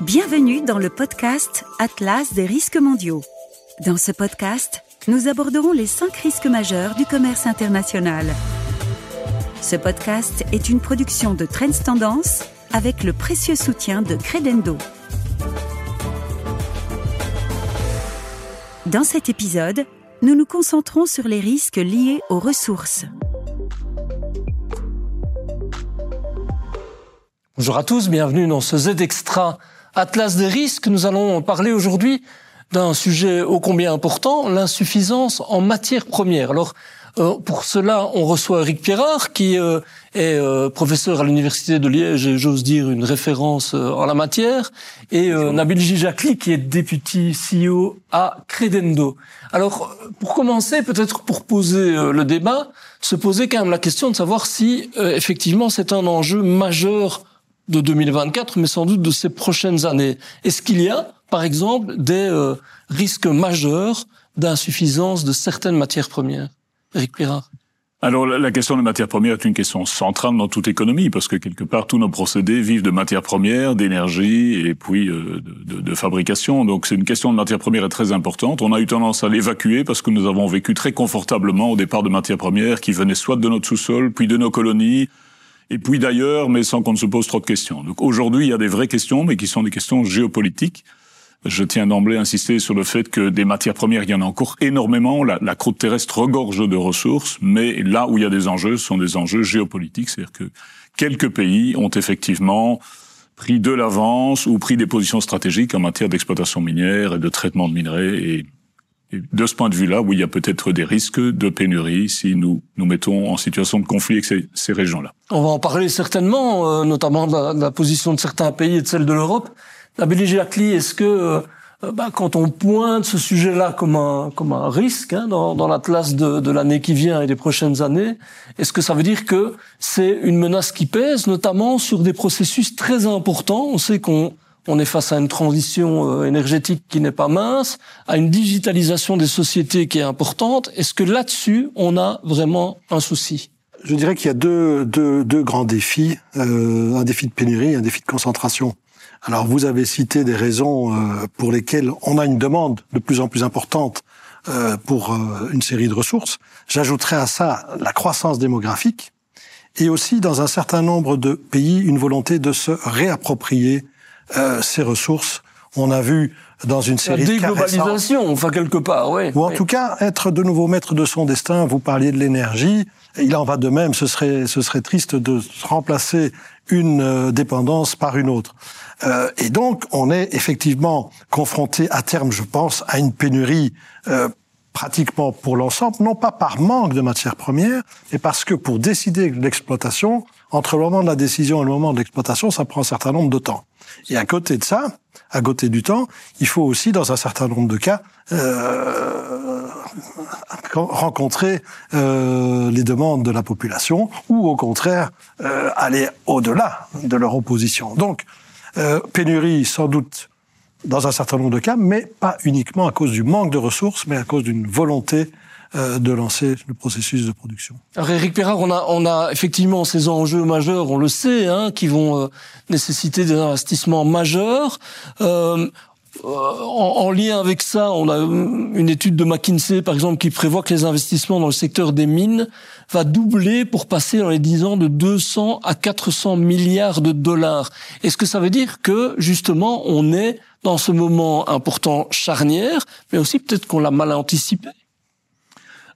Bienvenue dans le podcast Atlas des risques mondiaux. Dans ce podcast, nous aborderons les cinq risques majeurs du commerce international. Ce podcast est une production de Trends Tendance avec le précieux soutien de Credendo. Dans cet épisode, nous nous concentrons sur les risques liés aux ressources. Bonjour à tous, bienvenue dans ce Z Extra Atlas des risques. Nous allons parler aujourd'hui d'un sujet ô combien important, l'insuffisance en matières premières. Alors, euh, pour cela, on reçoit Eric Pierrard, qui euh, est euh, professeur à l'Université de Liège et j'ose dire une référence en la matière, et Nabil Gijakli, qui est député CEO à Credendo. Alors, pour commencer, peut-être pour poser le débat, se poser quand même la question de savoir si, effectivement, c'est un enjeu majeur de 2024, mais sans doute de ces prochaines années. Est-ce qu'il y a, par exemple, des euh, risques majeurs d'insuffisance de certaines matières premières? Eric Pirard alors la question des matières premières est une question centrale dans toute économie parce que quelque part tous nos procédés vivent de matières premières, d'énergie et puis euh, de, de, fabrication. Donc c'est une question de matières premières très importante. On a eu tendance à l'évacuer parce que nous avons vécu très confortablement au départ de matières premières qui venaient soit de notre sous-sol, puis de nos colonies, et puis d'ailleurs, mais sans qu'on ne se pose trop de questions. Donc aujourd'hui, il y a des vraies questions, mais qui sont des questions géopolitiques. Je tiens d'emblée à insister sur le fait que des matières premières, il y en a encore énormément. La, croûte terrestre regorge de ressources, mais là où il y a des enjeux, ce sont des enjeux géopolitiques. C'est-à-dire que quelques pays ont effectivement pris de l'avance ou pris des positions stratégiques en matière d'exploitation minière et de traitement de minerais. Et de ce point de vue-là, oui, il y a peut-être des risques de pénurie si nous nous mettons en situation de conflit avec ces, ces régions-là. On va en parler certainement, euh, notamment de la, de la, position de certains pays et de celle de l'Europe. La Belgique, est-ce que euh, bah, quand on pointe ce sujet-là comme un, comme un risque hein, dans, dans l'atlas de, de l'année qui vient et des prochaines années, est-ce que ça veut dire que c'est une menace qui pèse, notamment sur des processus très importants? On sait qu'on on est face à une transition euh, énergétique qui n'est pas mince, à une digitalisation des sociétés qui est importante. Est-ce que là-dessus, on a vraiment un souci? Je dirais qu'il y a deux, deux, deux grands défis, euh, un défi de pénurie et un défi de concentration. Alors vous avez cité des raisons euh, pour lesquelles on a une demande de plus en plus importante euh, pour une série de ressources. J'ajouterais à ça la croissance démographique et aussi dans un certain nombre de pays une volonté de se réapproprier euh, ces ressources. On a vu dans une série de déglobalisation, enfin quelque part, oui. Ou en tout cas être de nouveau maître de son destin. Vous parliez de l'énergie. Il en va de même. Ce serait, ce serait triste de remplacer une euh, dépendance par une autre. Euh, et donc, on est effectivement confronté à terme, je pense, à une pénurie euh, pratiquement pour l'ensemble, non pas par manque de matières premières, mais parce que pour décider de l'exploitation, entre le moment de la décision et le moment de l'exploitation, ça prend un certain nombre de temps. Et à côté de ça, à côté du temps, il faut aussi, dans un certain nombre de cas, euh, rencontrer euh, les demandes de la population ou au contraire euh, aller au-delà de leur opposition. Donc, euh, pénurie sans doute dans un certain nombre de cas, mais pas uniquement à cause du manque de ressources, mais à cause d'une volonté de lancer le processus de production. Alors Eric Perrard, on a, on a effectivement ces enjeux majeurs, on le sait, hein, qui vont euh, nécessiter des investissements majeurs. Euh, euh, en, en, lien avec ça, on a une étude de McKinsey, par exemple, qui prévoit que les investissements dans le secteur des mines va doubler pour passer dans les 10 ans de 200 à 400 milliards de dollars. Est-ce que ça veut dire que, justement, on est dans ce moment important charnière, mais aussi peut-être qu'on l'a mal anticipé?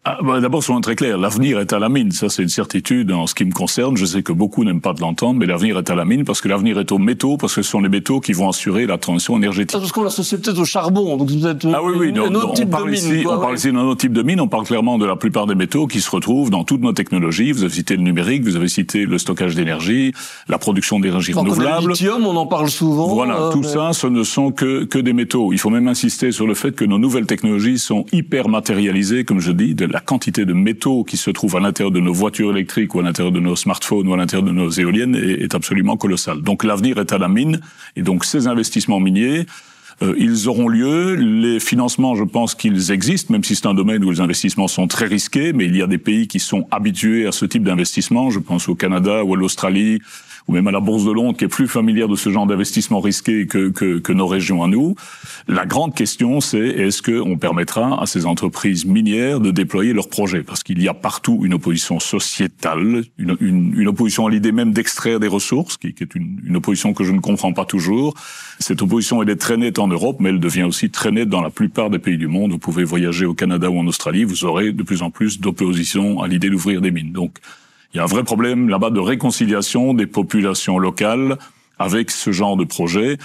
Ah, bah, D'abord, soyons très clairs, l'avenir est à la mine. Ça, c'est une certitude en ce qui me concerne. Je sais que beaucoup n'aiment pas de l'entendre, mais l'avenir est à la mine parce que l'avenir est aux métaux, parce que ce sont les métaux qui vont assurer la transition énergétique. Parce qu'on l'associe peut-être au charbon, donc vous êtes ah oui, oui, non, on parle ici, on parle ici d'un autre type de mine. On parle clairement de la plupart des métaux qui se retrouvent dans toutes nos technologies. Vous avez cité le numérique, vous avez cité le stockage d'énergie, la production d'énergie renouvelable. Le lithium, on en parle souvent. Voilà, euh, tout ça, ce ne sont que que des métaux. Il faut même insister sur le fait que nos nouvelles technologies sont hyper matérialisées, comme je dis, de la quantité de métaux qui se trouvent à l'intérieur de nos voitures électriques ou à l'intérieur de nos smartphones ou à l'intérieur de nos éoliennes est, absolument colossal. Donc l'avenir est à la mine et donc ces investissements miniers euh, ils auront lieu. Les financements, je pense qu'ils existent, même si c'est un domaine où les investissements sont très risqués, mais il y a des pays qui sont habitués à ce type d'investissement. Je pense au Canada ou à l'Australie ou même à la Bourse de Londres, qui est plus familière de ce genre d'investissement risqué que, que, que, nos régions à nous. La grande question, c'est est-ce qu'on permettra à ces entreprises minières de déployer leurs projets? Parce qu'il y a partout une opposition sociétale, une, une, une opposition à l'idée même d'extraire des ressources, qui, qui est une, une, opposition que je ne comprends pas toujours. Cette opposition, elle est très nette en Europe, mais elle devient aussi très nette dans la plupart des pays du monde. Vous pouvez voyager au Canada ou en Australie, vous aurez de plus en plus d'opposition à l'idée d'ouvrir des mines. Donc, il y a un vrai problème là-bas de réconciliation des populations locales avec ce genre de projet.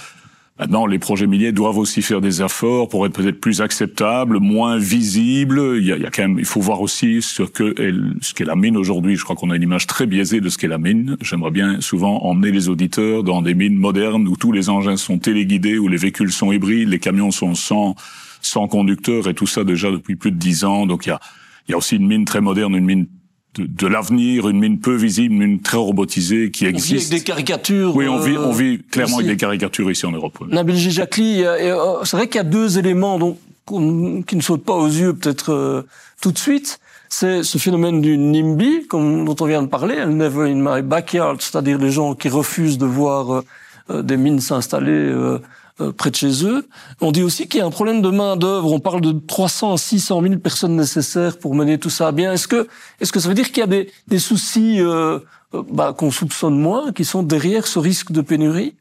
Maintenant, les projets miniers doivent aussi faire des efforts pour être peut-être plus acceptables, moins visibles. Il y a, il y a quand même, il faut voir aussi ce que ce qu'est la mine aujourd'hui. Je crois qu'on a une image très biaisée de ce qu'est la mine. J'aimerais bien souvent emmener les auditeurs dans des mines modernes où tous les engins sont téléguidés, où les véhicules sont hybrides, les camions sont sans sans conducteur et tout ça déjà depuis plus de dix ans. Donc il y a il y a aussi une mine très moderne, une mine de, l'avenir, une mine peu visible, une mine très robotisée qui existe. On vit avec des caricatures. Oui, on vit, on vit clairement avec des caricatures ici en Europe. Nabil Gijakli, euh, c'est vrai qu'il y a deux éléments donc, qui ne sautent pas aux yeux peut-être euh, tout de suite. C'est ce phénomène du NIMBY, comme, dont on vient de parler, « never in my backyard », c'est-à-dire les gens qui refusent de voir euh, des mines s'installer euh, près de chez eux. On dit aussi qu'il y a un problème de main d'œuvre. On parle de 300 à 600 000 personnes nécessaires pour mener tout ça à bien. Est-ce que est-ce que ça veut dire qu'il y a des, des soucis euh, euh bah, qu'on soupçonne moins, qui sont derrière ce risque de pénurie?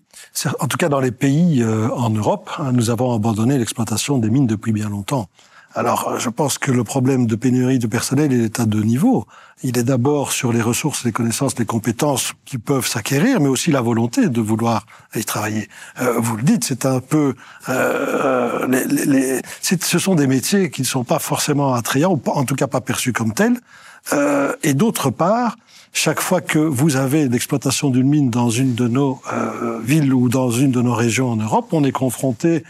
En tout cas, dans les pays euh, en Europe, hein, nous avons abandonné l'exploitation des mines depuis bien longtemps. Alors, je pense que le problème de pénurie de personnel est à deux niveaux. Il est d'abord sur les ressources, les connaissances, les compétences qui peuvent s'acquérir, mais aussi la volonté de vouloir y travailler. Euh, vous le dites, c'est un peu... Euh, les, les, ce sont des métiers qui ne sont pas forcément attrayants, ou en tout cas pas perçus comme tels. Euh, et d'autre part, chaque fois que vous avez l'exploitation d'une mine dans une de nos euh, villes ou dans une de nos régions en Europe, on est confronté,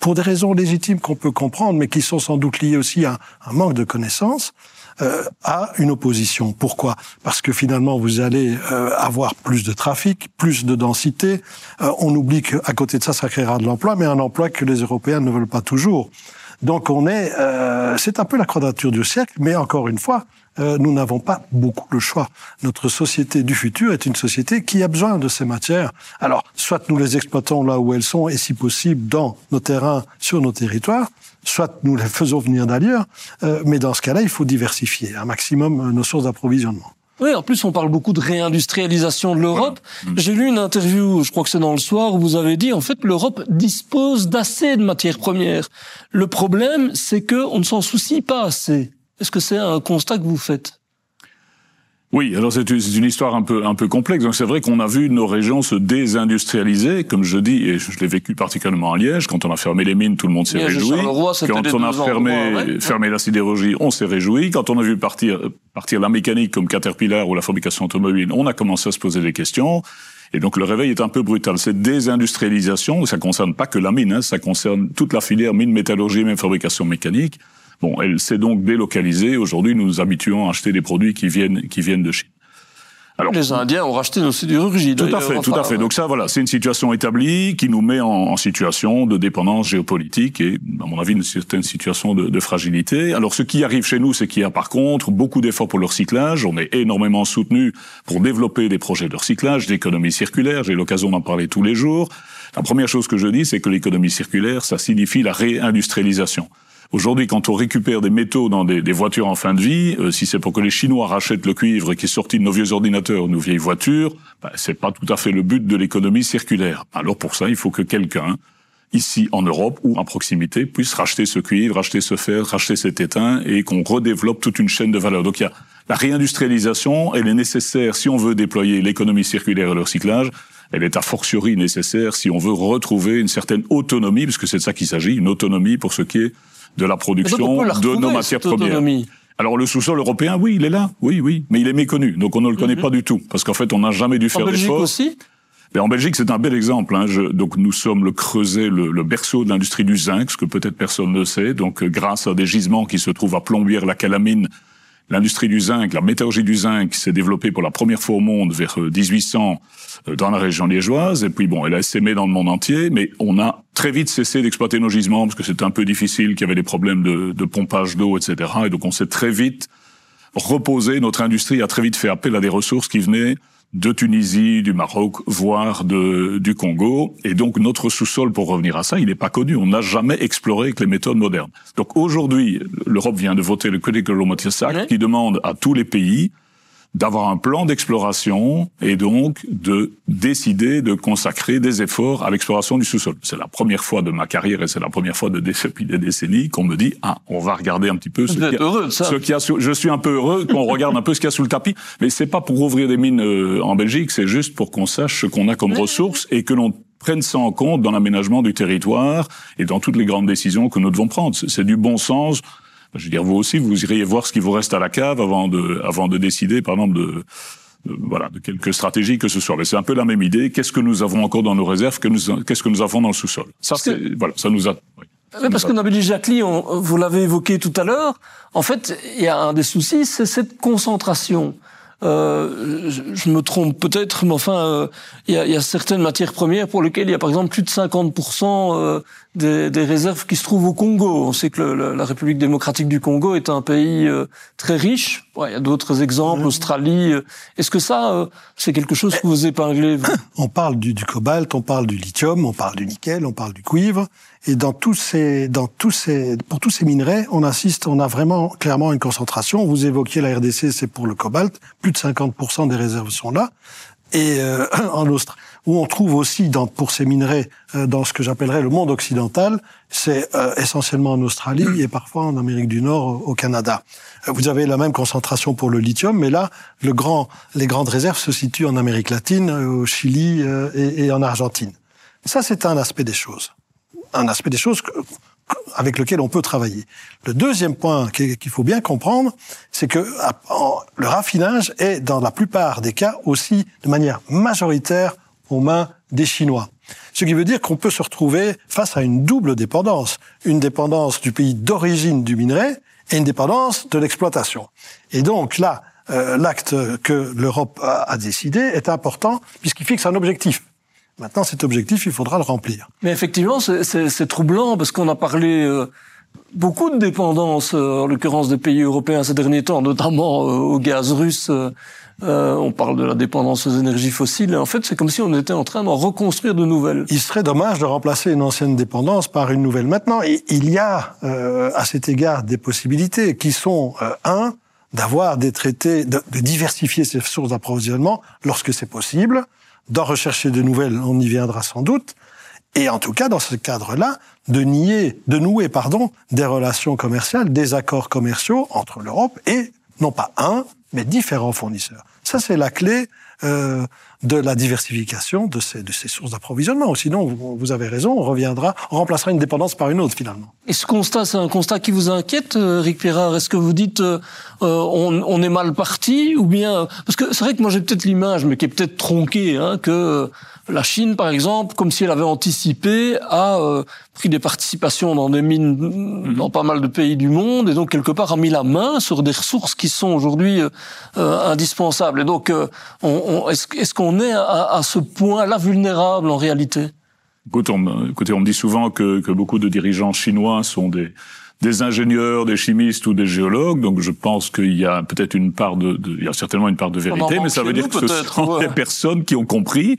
pour des raisons légitimes qu'on peut comprendre, mais qui sont sans doute liées aussi à un manque de connaissances, euh, à une opposition. Pourquoi? Parce que finalement, vous allez euh, avoir plus de trafic, plus de densité. On oublie qu'à côté de ça, ça créera de l'emploi, mais un emploi que les Européens ne veulent pas toujours. Donc on est, euh, c'est un peu la quadrature du cercle, mais encore une fois, euh, nous n'avons pas beaucoup le choix. Notre société du futur est une société qui a besoin de ces matières. Alors, soit nous les exploitons là où elles sont, et si possible dans nos terrains, sur nos territoires, soit nous les faisons venir d'ailleurs, euh, mais dans ce cas-là, il faut diversifier un maximum nos sources d'approvisionnement. Oui, en plus, on parle beaucoup de réindustrialisation de l'Europe. Mm. J'ai lu une interview, je crois que c'est dans le soir, où vous avez dit, en fait, l'Europe dispose d'assez de matières premières. Le problème, c'est qu'on ne s'en soucie pas assez. Est-ce que c'est un constat que vous faites? Oui, alors c'est une histoire un peu un peu complexe. Donc c'est vrai qu'on a vu nos régions se désindustrialiser, comme je dis, et je l'ai vécu particulièrement à Liège. Quand on a fermé les mines, tout le monde s'est réjoui. Quand on a fermé fermé la sidérurgie, on s'est réjoui. Quand on a vu partir partir la mécanique comme Caterpillar ou la fabrication automobile, on a commencé à se poser des questions. Et donc le réveil est un peu brutal. Cette désindustrialisation, ça concerne pas que la mine, hein, ça concerne toute la filière mine, métallurgie, même fabrication mécanique. Bon, elle s'est donc délocalisée. Aujourd'hui, nous nous habituons à acheter des produits qui viennent, qui viennent de Chine. Alors, les Indiens ont racheté nos sidérurgies. Tout à fait, tout à fait. Donc ça, voilà, c'est une situation établie qui nous met en, situation de dépendance géopolitique et, à mon avis, une certaine situation de, de fragilité. Alors, ce qui arrive chez nous, c'est qu'il y a par contre beaucoup d'efforts pour le recyclage. On est énormément soutenu pour développer des projets de recyclage, d'économie circulaire. J'ai l'occasion d'en parler tous les jours. La première chose que je dis, c'est que l'économie circulaire, ça signifie la réindustrialisation. Aujourd'hui, quand on récupère des métaux dans des, voitures en fin de vie, euh, si c'est pour que les Chinois rachètent le cuivre qui est sorti de nos vieux ordinateurs, nos vieilles voitures, bah, c'est pas tout à fait le but de l'économie circulaire. Alors pour ça, il faut que quelqu'un ici en Europe ou en proximité puisse racheter ce cuivre, racheter ce fer, racheter cet étain et qu'on redéveloppe toute une chaîne de valeur. Donc il y a la réindustrialisation, elle est nécessaire si on veut déployer l'économie circulaire et le recyclage. Elle est a fortiori nécessaire si on veut retrouver une certaine autonomie, puisque c'est de ça qu'il s'agit, une autonomie pour ce qui est de la production de nos matières premières. Alors le sous-sol européen, oui, il est là, oui, oui, mais il est méconnu, donc on ne le connaît mhm. pas du tout, parce qu'en fait, on n'a jamais dû faire. En Belgique aussi mais en Belgique, c'est un bel exemple. Hein. Je, donc, nous sommes le creuset, le, le berceau de l'industrie du zinc, ce que peut-être personne ne sait. Donc, grâce à des gisements qui se trouvent à Plombières, la Calamine, L'industrie du zinc, la métallurgie du zinc s'est développée pour la première fois au monde vers 1800 euh, euh, dans la région liégeoise. Et puis bon, elle a essaimé dans le monde entier, mais on a très vite cessé d'exploiter nos gisements parce que c'était un peu difficile, qu'il y avait des problèmes de, de pompage d'eau, etc. Et donc on s'est très vite reposé. Notre industrie a très vite fait appel à des ressources qui venaient de Tunisie, du Maroc, voire de, du Congo. Et donc notre sous-sol, pour revenir à ça, il n'est pas connu. On n'a jamais exploré avec les méthodes modernes. Donc aujourd'hui, l'Europe vient de voter le Critical Raw Materials Act qui demande à tous les pays d'avoir un plan d'exploration et donc de décider de consacrer des efforts à l'exploration du sous-sol. C'est la première fois de ma carrière et c'est la première fois de, depuis des décennies qu'on me dit ah on va regarder un petit peu ce qu'il y, a, a je suis un peu heureux qu'on regarde un peu ce qu'il y a sous le tapis mais c'est pas pour ouvrir des mines euh, en Belgique c'est juste pour qu'on sache ce qu'on a comme ressources et que l'on prenne ça en compte dans l'aménagement du territoire et dans toutes les grandes décisions que nous devons prendre. C'est du bon sens je veux dire, vous aussi, vous iriez voir ce qui vous reste à la cave avant de, avant de décider, par exemple, de, voilà, de quelques stratégies que ce soit. Mais c'est un peu la même idée. Qu'est-ce que nous avons encore dans nos réserves? Qu'est-ce que nous avons dans le sous-sol? Ça, c'est voilà, ça nous a. parce que Nabili Jacqueline, vous l'avez évoqué tout à l'heure. En fait, il y a un des soucis, c'est cette concentration. Euh, je, me trompe peut-être, mais enfin, euh, il y, a, y, a, certaines matières premières pour lesquelles il y a par exemple plus de 50% euh, des, des, réserves qui se trouvent au Congo. On sait que le, la République démocratique du Congo est un pays euh, très riche. Ouais, il y a d'autres exemples, Australie. Est-ce que ça, c'est quelque chose que vous épinglez vous? On parle du, du cobalt, on parle du lithium, on parle du nickel, on parle du cuivre. Et dans tous ces, dans tous ces, pour tous ces minerais, on assiste, on a vraiment clairement une concentration. Vous évoquiez la RDC, c'est pour le cobalt, plus de 50% des réserves sont là. Et euh, en Australie, où on trouve aussi dans, pour ces minerais euh, dans ce que j'appellerais le monde occidental, c'est euh, essentiellement en Australie et parfois en Amérique du Nord, au Canada. Vous avez la même concentration pour le lithium, mais là, le grand, les grandes réserves se situent en Amérique latine, au Chili et, et en Argentine. Ça, c'est un aspect des choses un aspect des choses avec lequel on peut travailler. Le deuxième point qu'il faut bien comprendre, c'est que le raffinage est dans la plupart des cas aussi de manière majoritaire aux mains des Chinois. Ce qui veut dire qu'on peut se retrouver face à une double dépendance. Une dépendance du pays d'origine du minerai et une dépendance de l'exploitation. Et donc là, euh, l'acte que l'Europe a décidé est important puisqu'il fixe un objectif. Maintenant, cet objectif, il faudra le remplir. Mais effectivement, c'est troublant parce qu'on a parlé euh, beaucoup de dépendance, euh, en l'occurrence des pays européens ces derniers temps, notamment euh, au gaz russe. on parle de la dépendance aux énergies fossiles. Et en fait, c'est comme si on était en train d'en reconstruire de nouvelles. Il serait dommage de remplacer une ancienne dépendance par une nouvelle. Maintenant, il y a à cet égard des possibilités qui sont un d'avoir des traités, de, de diversifier ses sources d'approvisionnement lorsque c'est possible d'en rechercher de nouvelles, on y viendra sans doute, et en tout cas, dans ce cadre-là, de nouer, pardon, des relations commerciales, des accords commerciaux entre l'Europe et non pas un, mais différents fournisseurs. Ça, c'est la clé euh, de la diversification de ces, de ces sources d'approvisionnement. Sinon, vous, vous, avez raison, on reviendra, on remplacera une dépendance par une autre finalement. Et ce constat, c'est un constat qui vous inquiète, euh, Rick Pirard Est-ce que vous dites euh, on, on, est mal parti ou bien parce que c'est vrai que moi j'ai peut-être l'image, mais qui est peut-être tronquée, hein, que la Chine, par exemple, comme si elle avait anticipé, a euh, pris des participations dans des mines mhm. dans pas mal de pays du monde et donc quelque part a mis la main sur des ressources qui sont aujourd'hui euh, euh, Et donc, on, est-ce, qu'on est à, ce point-là vulnérable en réalité? Écoutez on, écoutez, on me dit souvent que, que beaucoup de dirigeants chinois sont des des ingénieurs, des chimistes ou des géologues. Donc je pense qu'il y a peut-être une part de, de, il y a certainement une part de vérité, mais ça veut dire que ce sont des personnes qui ont compris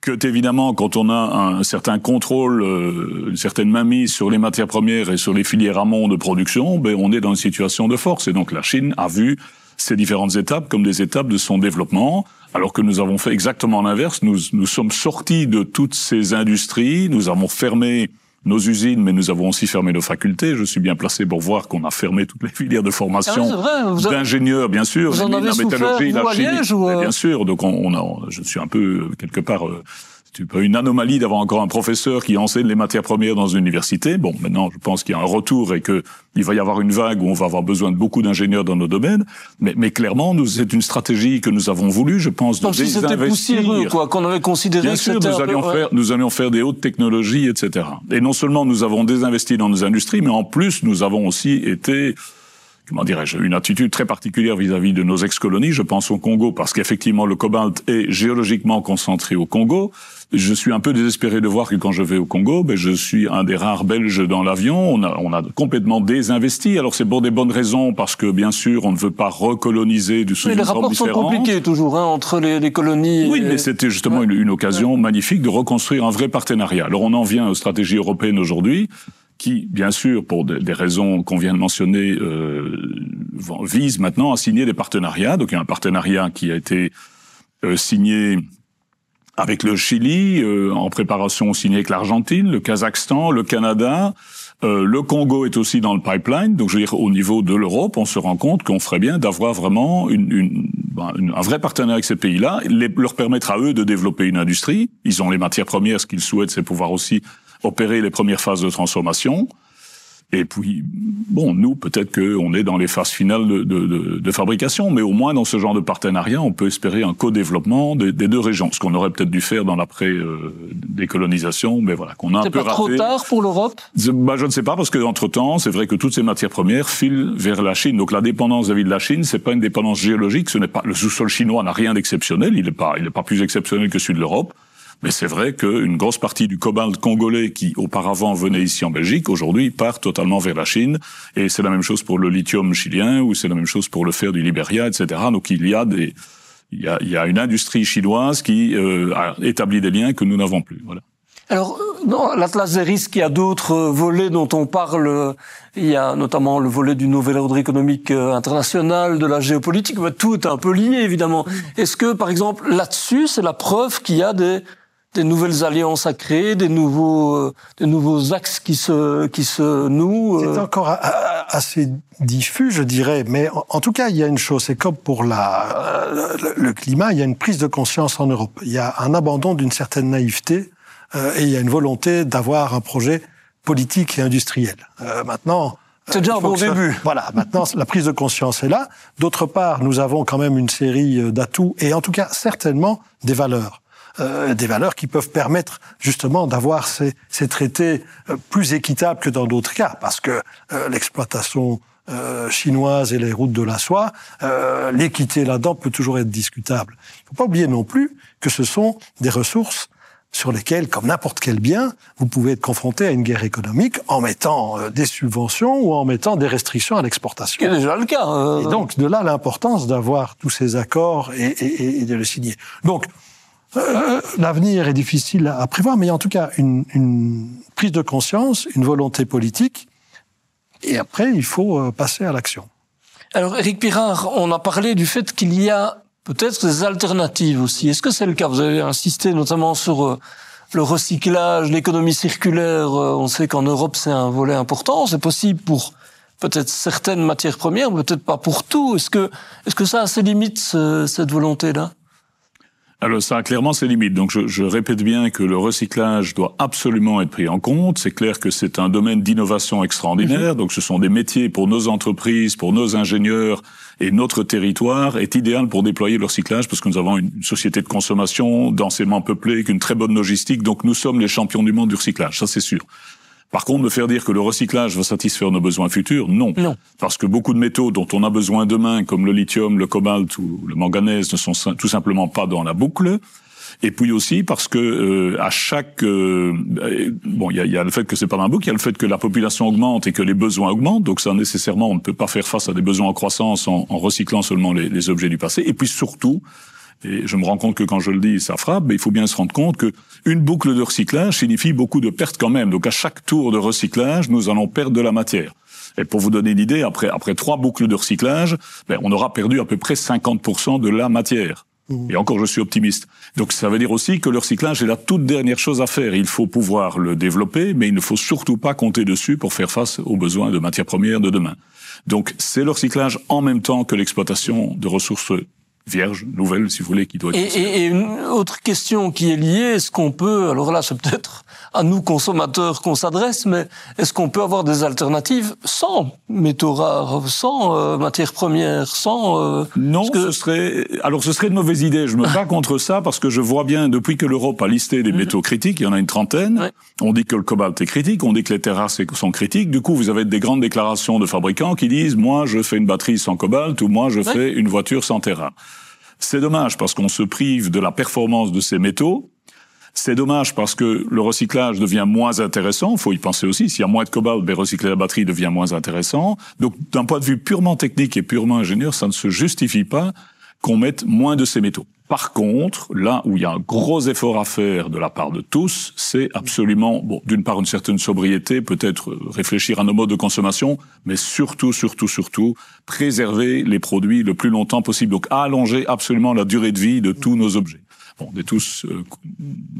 que évidemment, quand on a un certain contrôle, euh, une certaine mainmise sur les matières premières et sur les filières amont de production, ben on est dans une situation de force. Et donc la Chine a vu ces différentes étapes comme des étapes de son développement, alors que nous avons fait exactement l'inverse. Nous, nous sommes sortis de toutes ces industries, nous avons fermé nos usines, mais nous avons aussi fermé nos facultés. Je suis bien placé pour voir qu'on a fermé toutes les filières de formation ah d'ingénieurs, bien sûr, vous en avez la métallurgie, la chimie, euh bien sûr. Donc on, on, a, je suis un peu quelque part euh, c'est pas une anomalie d'avoir encore un professeur qui enseigne les matières premières dans une université. Bon, maintenant, je pense qu'il y a un retour et que il va y avoir une vague où on va avoir besoin de beaucoup d'ingénieurs dans nos domaines. Mais, mais clairement, c'est une stratégie que nous avons voulu, je pense, de Comme si c'était poussiéreux, quoi, qu'on avait considéré Bien sûr, nous allions faire, nous allions faire des hautes technologies, etc. Et non seulement nous avons désinvesti dans nos industries, mais en plus, nous avons aussi été comment dirais-je, une attitude très particulière vis-à-vis de nos ex-colonies. Je pense au Congo parce qu'effectivement le cobalt est géologiquement concentré au Congo. Je suis un peu désespéré de voir que quand je vais au Congo, ben, je suis un des rares Belges dans l'avion. On a, on a complètement désinvesti. Alors c'est pour des bonnes raisons parce que bien sûr on ne veut pas recoloniser du sous Les rapports sont compliqués toujours hein, entre les, les, colonies. Oui, mais c'était justement une, une, occasion magnifique de reconstruire un vrai partenariat. Alors on en vient aux stratégies européennes aujourd'hui qui, bien sûr, pour des raisons qu'on vient de mentionner, euh, vise maintenant à signer des partenariats. Donc il y a un partenariat qui a été euh, signé avec le Chili, euh, en préparation signé avec l'Argentine, le Kazakhstan, le Canada. Euh, le Congo est aussi dans le pipeline. Donc je veux dire, au niveau de l'Europe, on se rend compte qu'on ferait bien d'avoir vraiment une, une, ben, un vrai partenaire avec ces pays-là, leur permettre à eux de développer une industrie. Ils ont les matières premières. Ce qu'ils souhaitent, c'est pouvoir aussi opérer les premières phases de transformation. Et puis, bon, nous, peut-être qu'on est dans les phases finales de, de, de, fabrication, mais au moins dans ce genre de partenariat, on peut espérer un co-développement des, des, deux régions, ce qu'on aurait peut-être dû faire dans l'après-décolonisation, mais voilà, qu'on a un peu raté. C'est pas trop tard pour l'Europe? Bah, Je ne sais pas, parce que entre-temps, c'est vrai que toutes ces matières premières filent vers la Chine. Donc la dépendance vis-à-vis de la Chine, c'est pas une dépendance géologique, ce n'est pas le sous-sol chinois n'a rien d'exceptionnel, il n'est pas, il n'est pas plus exceptionnel que celui de l'Europe. Mais c'est vrai qu'une grosse partie du cobalt congolais qui auparavant venait ici en Belgique, aujourd'hui part totalement vers la Chine. Et c'est la même chose pour le lithium chilien ou c'est la même chose pour le fer du Liberia, etc. Donc il y a des, il y a, il y a une industrie chinoise qui euh, a établi des liens que nous n'avons plus. Voilà. Alors, dans l'Atlas des risques, il y a d'autres volets dont on parle. Il y a notamment le volet du nouvel ordre économique euh, international, de la géopolitique. Tout est un peu lié, évidemment. Est-ce que, par exemple, là-dessus, c'est la preuve qu'il y a des des nouvelles alliances à créer, des nouveaux, euh, des nouveaux axes qui se, qui se nouent. C'est euh. encore assez diffus, je dirais, mais en, tout cas, il y a une chose, c'est comme pour la, le, climat, il y a une prise de conscience en Europe. Il y a un abandon d'une certaine naïveté euh, et il y a une volonté d'avoir un projet politique et industriel. maintenant, c'est déjà un bon début. Voilà, maintenant la prise de conscience est là. D'autre part, nous avons quand même une série d'atouts et en tout cas certainement des valeurs. Euh, des valeurs qui peuvent permettre justement d'avoir ces, ces, traités euh, plus équitables que dans d'autres cas, parce que euh, l'exploitation chinoise et les routes de la soie, l'équité là-dedans peut toujours être discutable. Il ne faut pas oublier non plus que ce sont des ressources sur lesquelles, comme n'importe quel bien, vous pouvez être confronté à une guerre économique en mettant des subventions ou en mettant des restrictions à l'exportation. C'est déjà le cas. Et donc, de là l'importance d'avoir tous ces accords et, et, et de les signer. Donc, euh, l'avenir est difficile à prévoir, mais il y a en tout cas une, une, prise de conscience, une volonté politique, et après, il faut euh, passer à l'action. Alors, Eric Pirard, on a parlé du fait qu'il y a peut-être des alternatives aussi. Est-ce que c'est le cas? Vous avez insisté notamment sur euh, le recyclage, l'économie circulaire. On sait qu'en Europe, c'est un volet important. C'est possible pour peut-être certaines matières premières, peut-être pas pour tout. Est-ce que, est-ce que ça a ses limites, cette volonté-là? Alors ça a clairement ses limites. Donc je, je, répète bien que le recyclage doit absolument être pris en compte. C'est clair que c'est un domaine d'innovation extraordinaire. Mhm. Donc ce sont des métiers pour nos entreprises, pour nos ingénieurs et notre territoire est idéal pour déployer le recyclage parce que nous avons une société de consommation densément peuplée, avec une très bonne logistique. Donc nous sommes les champions du monde du recyclage. Ça c'est sûr. Par contre, me faire dire que le recyclage va satisfaire nos besoins futurs, non. non. Parce que beaucoup de métaux dont on a besoin demain, comme le lithium, le cobalt ou le manganèse, ne sont tout simplement pas dans la boucle. Et puis aussi parce que euh, à chaque euh, bon, il y a, y a, le fait que c'est pas dans la boucle, il y a le fait que la population augmente et que les besoins augmentent. Donc ça nécessairement, on ne peut pas faire face à des besoins en croissance en, en recyclant seulement les, les, objets du passé. Et puis surtout, et je me rends compte que quand je le dis, ça frappe, mais il faut bien se rendre compte que une boucle de recyclage signifie beaucoup de pertes quand même. Donc à chaque tour de recyclage, nous allons perdre de la matière. Et pour vous donner une idée, après, après trois boucles de recyclage, ben, on aura perdu à peu près 50% de la matière. Mmh. Et encore, je suis optimiste. Donc, ça veut dire aussi que le recyclage est la toute dernière chose à faire. Il faut pouvoir le développer, mais il ne faut surtout pas compter dessus pour faire face aux besoins de matières premières de demain. Donc, c'est le recyclage en même temps que l'exploitation de ressources vierge, nouvelle, si vous voulez, qui doit être. Et, et, une autre question qui est liée, est-ce qu'on peut, alors là, c'est peut-être à nous consommateurs qu'on s'adresse, mais est-ce qu'on peut avoir des alternatives sans métaux rares, sans euh, matières premières, sans euh, Non, ce serait alors ce serait une mauvaise idée. Je me bats contre ça parce que je vois bien depuis que l'Europe a listé des mhm. métaux critiques, il y en a une trentaine. On dit que le cobalt est critique, on dit que les terres rares sont critiques. Du coup, vous avez des grandes déclarations de fabricants qui disent moi je fais une batterie sans cobalt ou moi je fais une voiture sans terre. C'est dommage parce qu'on se prive de la performance de ces métaux. C'est dommage parce que le recyclage devient moins intéressant. Il faut y penser aussi. S'il y a moins de cobalt, ben, recycler la batterie devient moins intéressant. Donc, d'un point de vue purement technique et purement ingénieur, ça ne se justifie pas qu'on mette moins de ces métaux. Par contre, là où il y a un gros effort à faire de la part de tous, c'est absolument, bon, d'une part une certaine sobriété, peut-être réfléchir à nos modes de consommation, mais surtout, surtout, surtout, préserver les produits le plus longtemps possible. Donc, allonger absolument la durée de vie de tous nos objets. Bon, on est tous, euh,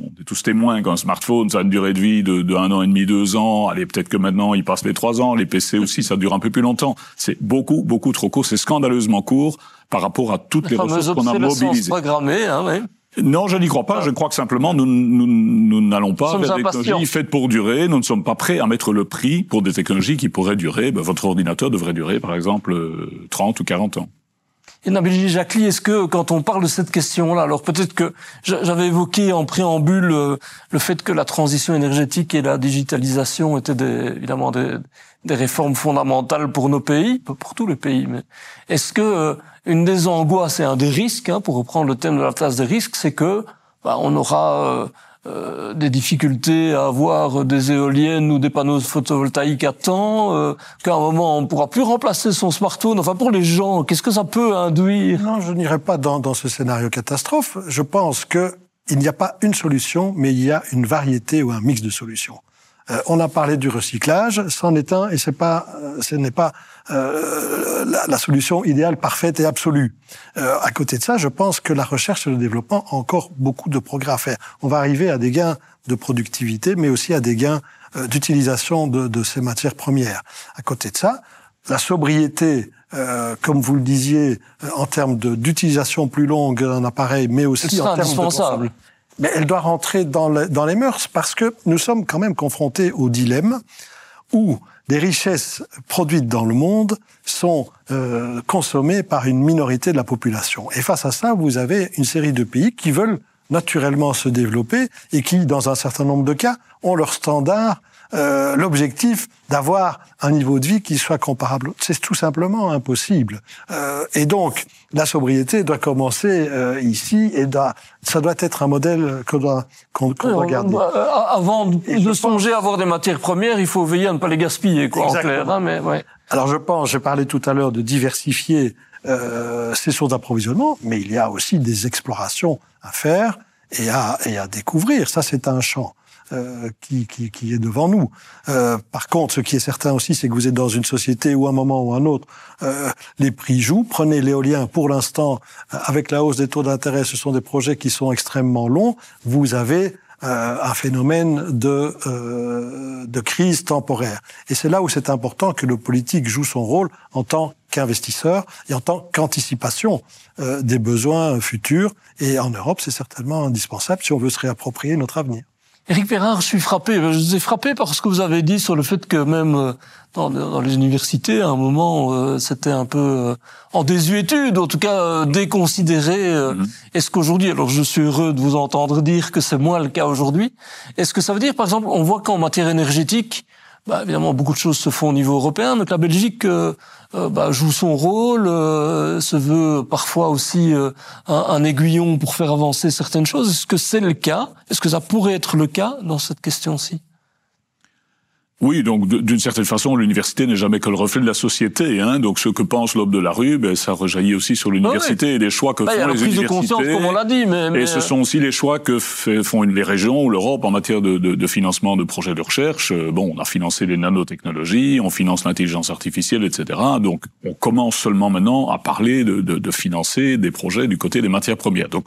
on est tous témoins qu'un smartphone, ça a une durée de vie de, de un an et demi, deux ans. Allez, peut-être que maintenant, il passe les trois ans. Les PC aussi, ça dure un peu plus longtemps. C'est beaucoup, beaucoup trop court. C'est scandaleusement court par rapport à toutes les ressources qu'on a mobilisées. Hein, oui. Non, je n'y crois pas. Je crois que simplement nous nous nous n'allons pas vers des technologies faites pour durer. Nous ne sommes pas prêts à mettre le prix pour des technologies qui pourraient durer. Ben, votre ordinateur devrait durer, par exemple, 30 ou 40 ans. Et Nabil Jacqueline, est-ce que quand on parle de cette question-là, alors peut-être que j'avais évoqué en préambule euh, le fait que la transition énergétique et la digitalisation étaient des, évidemment des, réformes fondamentales pour nos pays, pour tous les pays. Mais est-ce que euh, une des angoisses et un des risques, hein, pour reprendre le thème de la classe des risques, c'est que bah, on aura euh, euh, des difficultés à avoir des éoliennes ou des panneaux photovoltaïques à temps, euh, qu'à un moment on pourra plus remplacer son smartphone. Enfin, pour les gens, qu'est-ce que ça peut induire? Non, je n'irai pas dans, dans ce scénario catastrophe. Je pense que il n'y a pas une solution, mais il y a une variété ou un mix de solutions. Euh, on a parlé du recyclage, c'en est un, et c'est pas, euh, ce n'est pas euh, la, la, solution idéale, parfaite et absolue. Euh, à côté de ça, je pense que la recherche et le développement ont encore beaucoup de progrès à faire. On va arriver à des gains de productivité, mais aussi à des gains d'utilisation de, de, ces matières premières. À côté de ça, la sobriété, euh, comme vous le disiez, en termes d'utilisation plus longue d'un appareil, mais aussi en termes de mais elle doit rentrer dans, dans les mœurs parce que nous sommes quand même confrontés au dilemme où des richesses produites dans le monde sont euh, consommées par une minorité de la population. Et face à ça, vous avez une série de pays qui veulent naturellement se développer et qui, dans un certain nombre de cas, ont leurs standards euh, l'objectif d'avoir un niveau de vie qui soit comparable. C'est tout simplement impossible. Euh, et donc, la sobriété doit commencer euh, ici et doit, ça doit être un modèle qu'on doit, qu'on doit garder. Avant de songer à avoir des matières premières, il faut veiller à ne pas les gaspiller, quoi, en clair. Hein, mais, ouais. Alors, je pense, j'ai parlé tout à l'heure de diversifier euh, ces sources d'approvisionnement, mais il y a aussi des explorations à faire et à, et à découvrir. Ça, c'est un champ. Euh, qui, qui, qui, est devant nous. Euh, par contre, ce qui est certain aussi, c'est que vous êtes dans une société où, à un moment ou à un autre, euh, les prix jouent. Prenez l'éolien, pour l'instant, euh, avec la hausse des taux d'intérêt, ce sont des projets qui sont extrêmement longs. Vous avez euh, un phénomène de, de crise temporaire. Et c'est là où c'est important que le politique joue son rôle en tant qu'investisseur et en tant qu'anticipation des besoins futurs. Et en Europe, c'est certainement indispensable si on veut se réapproprier notre avenir. Éric Perrin, je suis frappé. Je vous ai frappé par ce que vous avez dit sur le fait que même euh, dans, dans les universités, à un moment, euh, c'était un peu euh, en désuétude, en tout cas déconsidéré. Mm-hmm. Est-ce qu'aujourd'hui, alors je suis heureux de vous entendre dire que c'est moins le cas aujourd'hui. Est-ce que ça veut dire, par exemple, on voit qu'en matière énergétique, bah, évidemment, beaucoup de choses se font au niveau européen, mais la Belgique euh, euh, bah, joue son rôle, euh, se veut parfois aussi un, un, aiguillon pour faire avancer certaines choses. Est-ce que c'est le cas? Est-ce que ça pourrait être le cas dans cette question-ci? Oui, donc d'une certaine façon, l'université n'est jamais que le reflet de la société. Hein. Donc ce que pense l'aube de la rue, ben, ça rejaillit aussi sur l'université et les choix que bah, font les universités. De conscience, comme on l'a dit, mais, Et ce sont aussi les choix que font les régions ou l'Europe en matière de, de, de, financement de projets de recherche. Euh, bon, on a financé les nanotechnologies, on finance l'intelligence artificielle, etc. Donc on commence seulement maintenant à parler de, de, financer des projets du côté des matières premières. Donc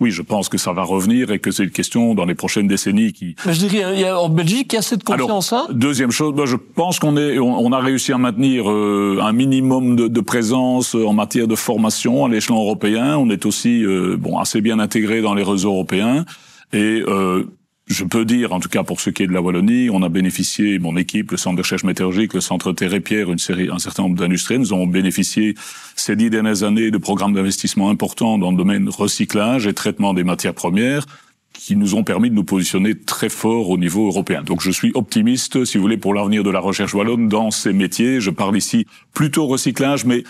oui, je pense que ça va revenir et que c'est une question dans les prochaines décennies qui. Mais je dirais, il y a, en Belgique, il y a cette confiance-là. Deuxième chose, ben, je pense qu'on est, on, a réussi à maintenir euh, un minimum de, de, présence en matière de formation à l'échelon européen. On est aussi euh, bon assez bien intégré dans les réseaux européens et euh, je peux dire, en tout cas pour ce qui est de la Wallonie, on a bénéficié, mon équipe, le Centre de recherche météorologique, le Centre Terre-Pierre, une série, un certain nombre d'industriels, nous avons bénéficié ces dix dernières années de programmes d'investissement importants dans le domaine recyclage et traitement des matières premières qui nous ont permis de nous positionner très fort au niveau européen. Donc je suis optimiste, si vous voulez, pour l'avenir de la recherche wallonne dans ces métiers. Je parle ici plutôt recyclage, mais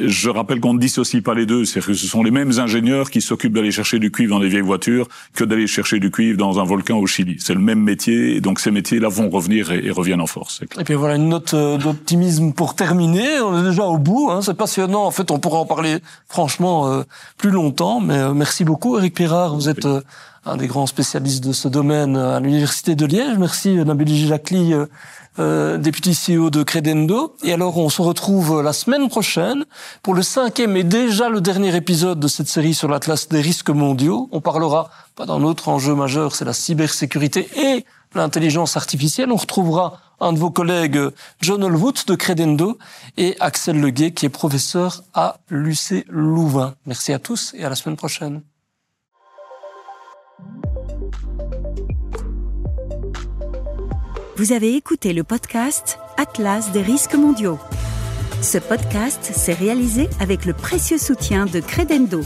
je rappelle qu'on ne dissocie pas les deux. C'est que ce sont les mêmes ingénieurs qui s'occupent d'aller chercher du cuivre dans les vieilles voitures que d'aller chercher du cuivre dans un volcan au Chili. C'est le même métier, et donc ces métiers-là vont revenir et, reviennent en force. Et puis voilà une note euh, d'optimisme pour terminer. On est déjà au bout. Hein. C'est passionnant. En fait, on pourrait en parler franchement euh, plus longtemps. Mais euh, merci beaucoup, Eric Pirard. Vous êtes un des grands spécialistes de ce domaine à l'Université de Liège. Merci, Nabil Jacli euh, député CEO de Credendo. Et alors, on se retrouve la semaine prochaine pour le cinquième et déjà le dernier épisode de cette série sur l'Atlas des risques mondiaux. On parlera pas d'un autre enjeu majeur, c'est la cybersécurité et l'intelligence artificielle. On retrouvera un de vos collègues, John Holwood de Credendo, et Axel Leguet, qui est professeur à l'UC Louvain. Merci à tous et à la semaine prochaine. Vous avez écouté le podcast Atlas des risques mondiaux. Ce podcast s'est réalisé avec le précieux soutien de Credendo.